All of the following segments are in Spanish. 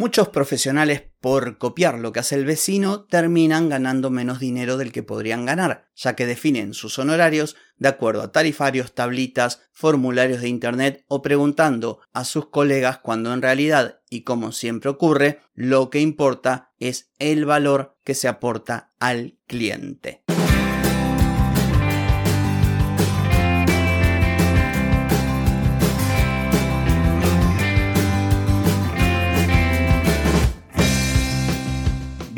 Muchos profesionales, por copiar lo que hace el vecino, terminan ganando menos dinero del que podrían ganar, ya que definen sus honorarios de acuerdo a tarifarios, tablitas, formularios de Internet o preguntando a sus colegas cuando en realidad, y como siempre ocurre, lo que importa es el valor que se aporta al cliente.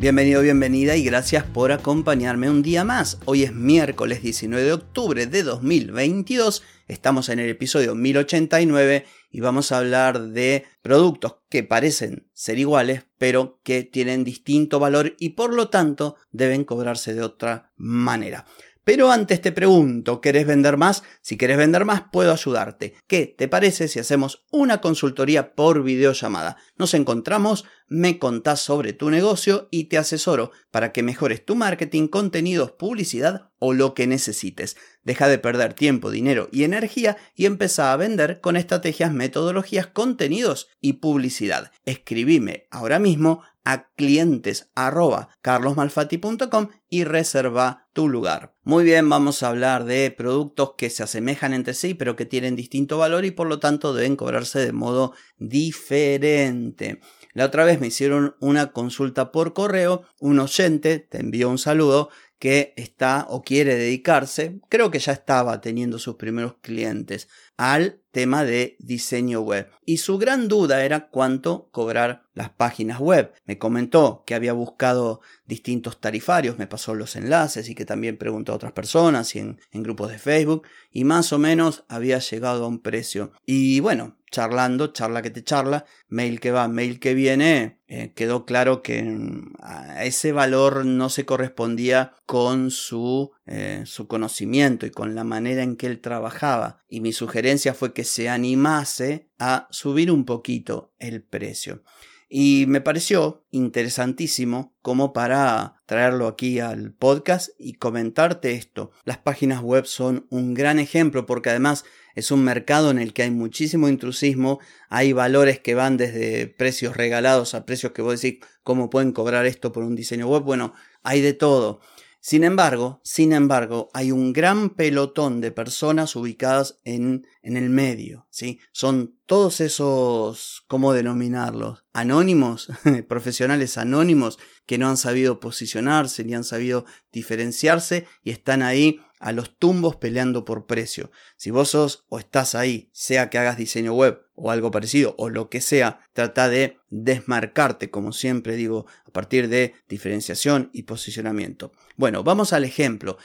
Bienvenido, bienvenida y gracias por acompañarme un día más. Hoy es miércoles 19 de octubre de 2022, estamos en el episodio 1089 y vamos a hablar de productos que parecen ser iguales pero que tienen distinto valor y por lo tanto deben cobrarse de otra manera. Pero antes te pregunto, ¿querés vender más? Si querés vender más, puedo ayudarte. ¿Qué te parece si hacemos una consultoría por videollamada? Nos encontramos, me contás sobre tu negocio y te asesoro para que mejores tu marketing, contenidos, publicidad o lo que necesites. Deja de perder tiempo, dinero y energía y empieza a vender con estrategias, metodologías, contenidos y publicidad. Escribime ahora mismo a clientes y reserva tu lugar. Muy bien, vamos a hablar de productos que se asemejan entre sí pero que tienen distinto valor y por lo tanto deben cobrarse de modo diferente. La otra vez me hicieron una consulta por correo, un oyente te envió un saludo que está o quiere dedicarse, creo que ya estaba teniendo sus primeros clientes, al tema de diseño web. Y su gran duda era cuánto cobrar las páginas web. Me comentó que había buscado distintos tarifarios, me pasó los enlaces y que también preguntó a otras personas y en, grupos de Facebook y más o menos había llegado a un precio. Y bueno, charlando, charla que te charla, mail que va, mail que viene, eh, quedó claro que mm, ese valor no se correspondía con su, eh, su conocimiento y con la manera en que él trabajaba. Y mi sugerencia fue que se animase a subir un poquito el precio. Y me pareció interesantísimo como para traerlo aquí al podcast y comentarte esto. Las páginas web son un gran ejemplo porque además es un mercado en el que hay muchísimo intrusismo, hay valores que van desde precios regalados a precios que vos decís, ¿cómo pueden cobrar esto por un diseño web? Bueno, hay de todo. Sin embargo, sin embargo, hay un gran pelotón de personas ubicadas en, en el medio, ¿sí? Son todos esos, ¿cómo denominarlos? Anónimos, profesionales anónimos que no han sabido posicionarse ni han sabido diferenciarse y están ahí a los tumbos peleando por precio. Si vos sos o estás ahí, sea que hagas diseño web o algo parecido o lo que sea, trata de desmarcarte, como siempre digo, a partir de diferenciación y posicionamiento. Bueno, vamos al ejemplo.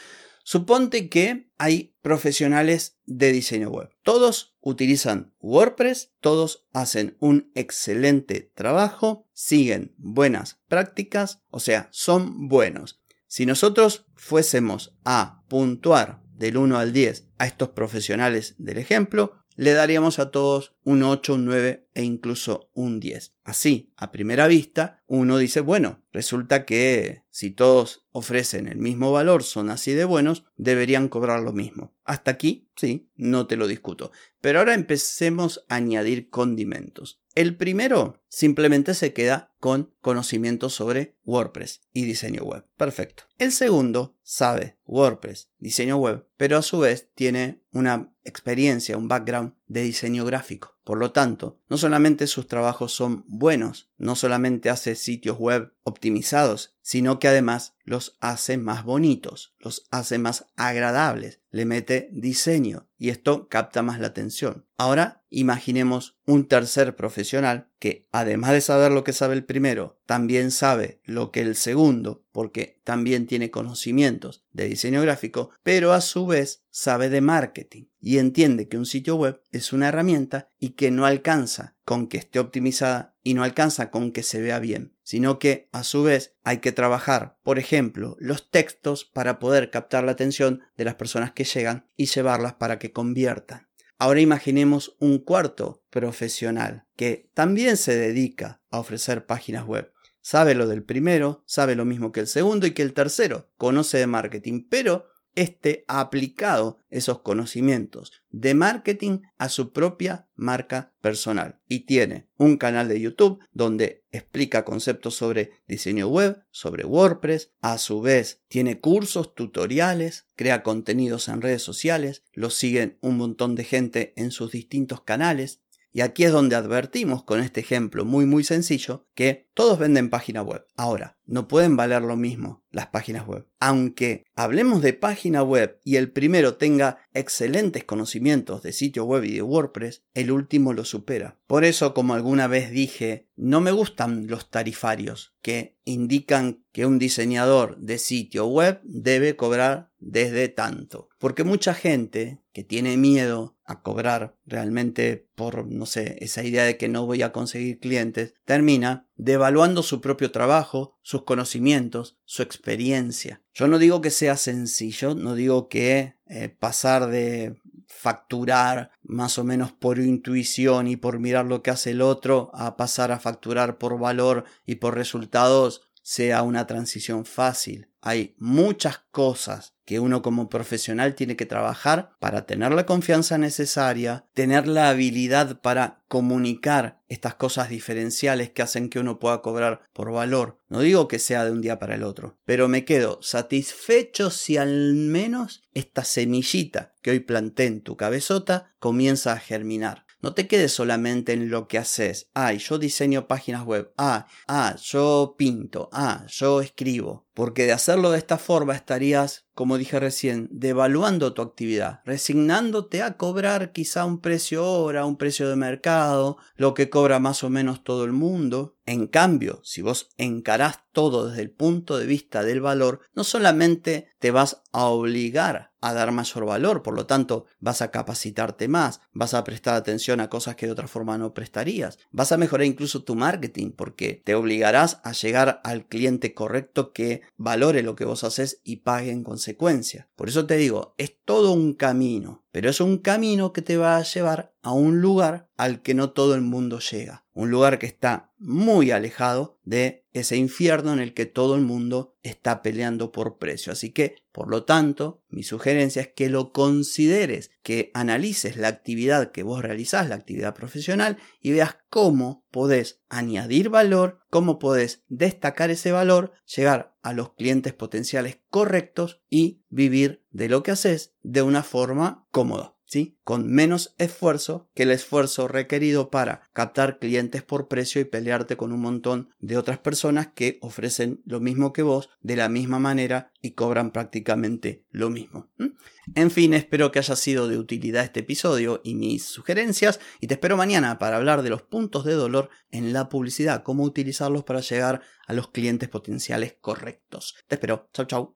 Suponte que hay profesionales de diseño web. Todos utilizan WordPress, todos hacen un excelente trabajo, siguen buenas prácticas, o sea, son buenos. Si nosotros fuésemos a puntuar del 1 al 10 a estos profesionales del ejemplo, le daríamos a todos un 8, un 9 e incluso un 10. Así, a primera vista, uno dice, bueno, resulta que si todos ofrecen el mismo valor, son así de buenos, deberían cobrar lo mismo. Hasta aquí, sí, no te lo discuto. Pero ahora empecemos a añadir condimentos. El primero simplemente se queda con conocimiento sobre WordPress y diseño web. Perfecto. El segundo sabe WordPress, diseño web, pero a su vez tiene una experiencia, un background de diseño gráfico. Por lo tanto, no solamente sus trabajos son buenos, no solamente hace sitios web optimizados, sino que además los hace más bonitos, los hace más agradables, le mete diseño y esto capta más la atención. Ahora imaginemos un tercer profesional que además de saber lo que sabe el primero, también sabe lo que el segundo, porque también tiene conocimientos de diseño gráfico, pero a su vez sabe de marketing y entiende que un sitio web es una herramienta y que no alcanza con que esté optimizada y no alcanza con que se vea bien, sino que a su vez hay que trabajar, por ejemplo, los textos para poder captar la atención de las personas que llegan y llevarlas para que conviertan. Ahora imaginemos un cuarto profesional que también se dedica a ofrecer páginas web. Sabe lo del primero, sabe lo mismo que el segundo y que el tercero, conoce de marketing, pero este ha aplicado esos conocimientos de marketing a su propia marca personal. Y tiene un canal de YouTube donde explica conceptos sobre diseño web, sobre WordPress, a su vez tiene cursos, tutoriales, crea contenidos en redes sociales, lo siguen un montón de gente en sus distintos canales. Y aquí es donde advertimos con este ejemplo muy muy sencillo que todos venden página web. Ahora, no pueden valer lo mismo las páginas web. Aunque hablemos de página web y el primero tenga excelentes conocimientos de sitio web y de WordPress, el último lo supera. Por eso, como alguna vez dije, no me gustan los tarifarios que indican que un diseñador de sitio web debe cobrar desde tanto. Porque mucha gente que tiene miedo a cobrar realmente por, no sé, esa idea de que no voy a conseguir clientes, termina devaluando su propio trabajo, sus conocimientos, su experiencia. Yo no digo que sea sencillo, no digo que eh, pasar de facturar más o menos por intuición y por mirar lo que hace el otro a pasar a facturar por valor y por resultados sea una transición fácil. Hay muchas cosas que uno como profesional tiene que trabajar para tener la confianza necesaria, tener la habilidad para comunicar estas cosas diferenciales que hacen que uno pueda cobrar por valor. No digo que sea de un día para el otro, pero me quedo satisfecho si al menos esta semillita que hoy planté en tu cabezota comienza a germinar. No te quedes solamente en lo que haces. Ay, yo diseño páginas web. Ah, ah, yo pinto. Ah, yo escribo. Porque de hacerlo de esta forma estarías, como dije recién, devaluando tu actividad, resignándote a cobrar quizá un precio hora, un precio de mercado, lo que cobra más o menos todo el mundo. En cambio, si vos encarás todo desde el punto de vista del valor, no solamente te vas a obligar a dar mayor valor, por lo tanto vas a capacitarte más, vas a prestar atención a cosas que de otra forma no prestarías, vas a mejorar incluso tu marketing porque te obligarás a llegar al cliente correcto que valore lo que vos haces y pague en consecuencia. Por eso te digo, es todo un camino, pero es un camino que te va a llevar a un lugar al que no todo el mundo llega, un lugar que está muy alejado de ese infierno en el que todo el mundo está peleando por precio. Así que, por lo tanto, mi sugerencia es que lo consideres, que analices la actividad que vos realizás, la actividad profesional, y veas cómo podés añadir valor, cómo podés destacar ese valor, llegar a los clientes potenciales correctos y vivir de lo que haces de una forma cómoda. ¿Sí? con menos esfuerzo que el esfuerzo requerido para captar clientes por precio y pelearte con un montón de otras personas que ofrecen lo mismo que vos de la misma manera y cobran prácticamente lo mismo. En fin, espero que haya sido de utilidad este episodio y mis sugerencias y te espero mañana para hablar de los puntos de dolor en la publicidad, cómo utilizarlos para llegar a los clientes potenciales correctos. Te espero. Chau, chau.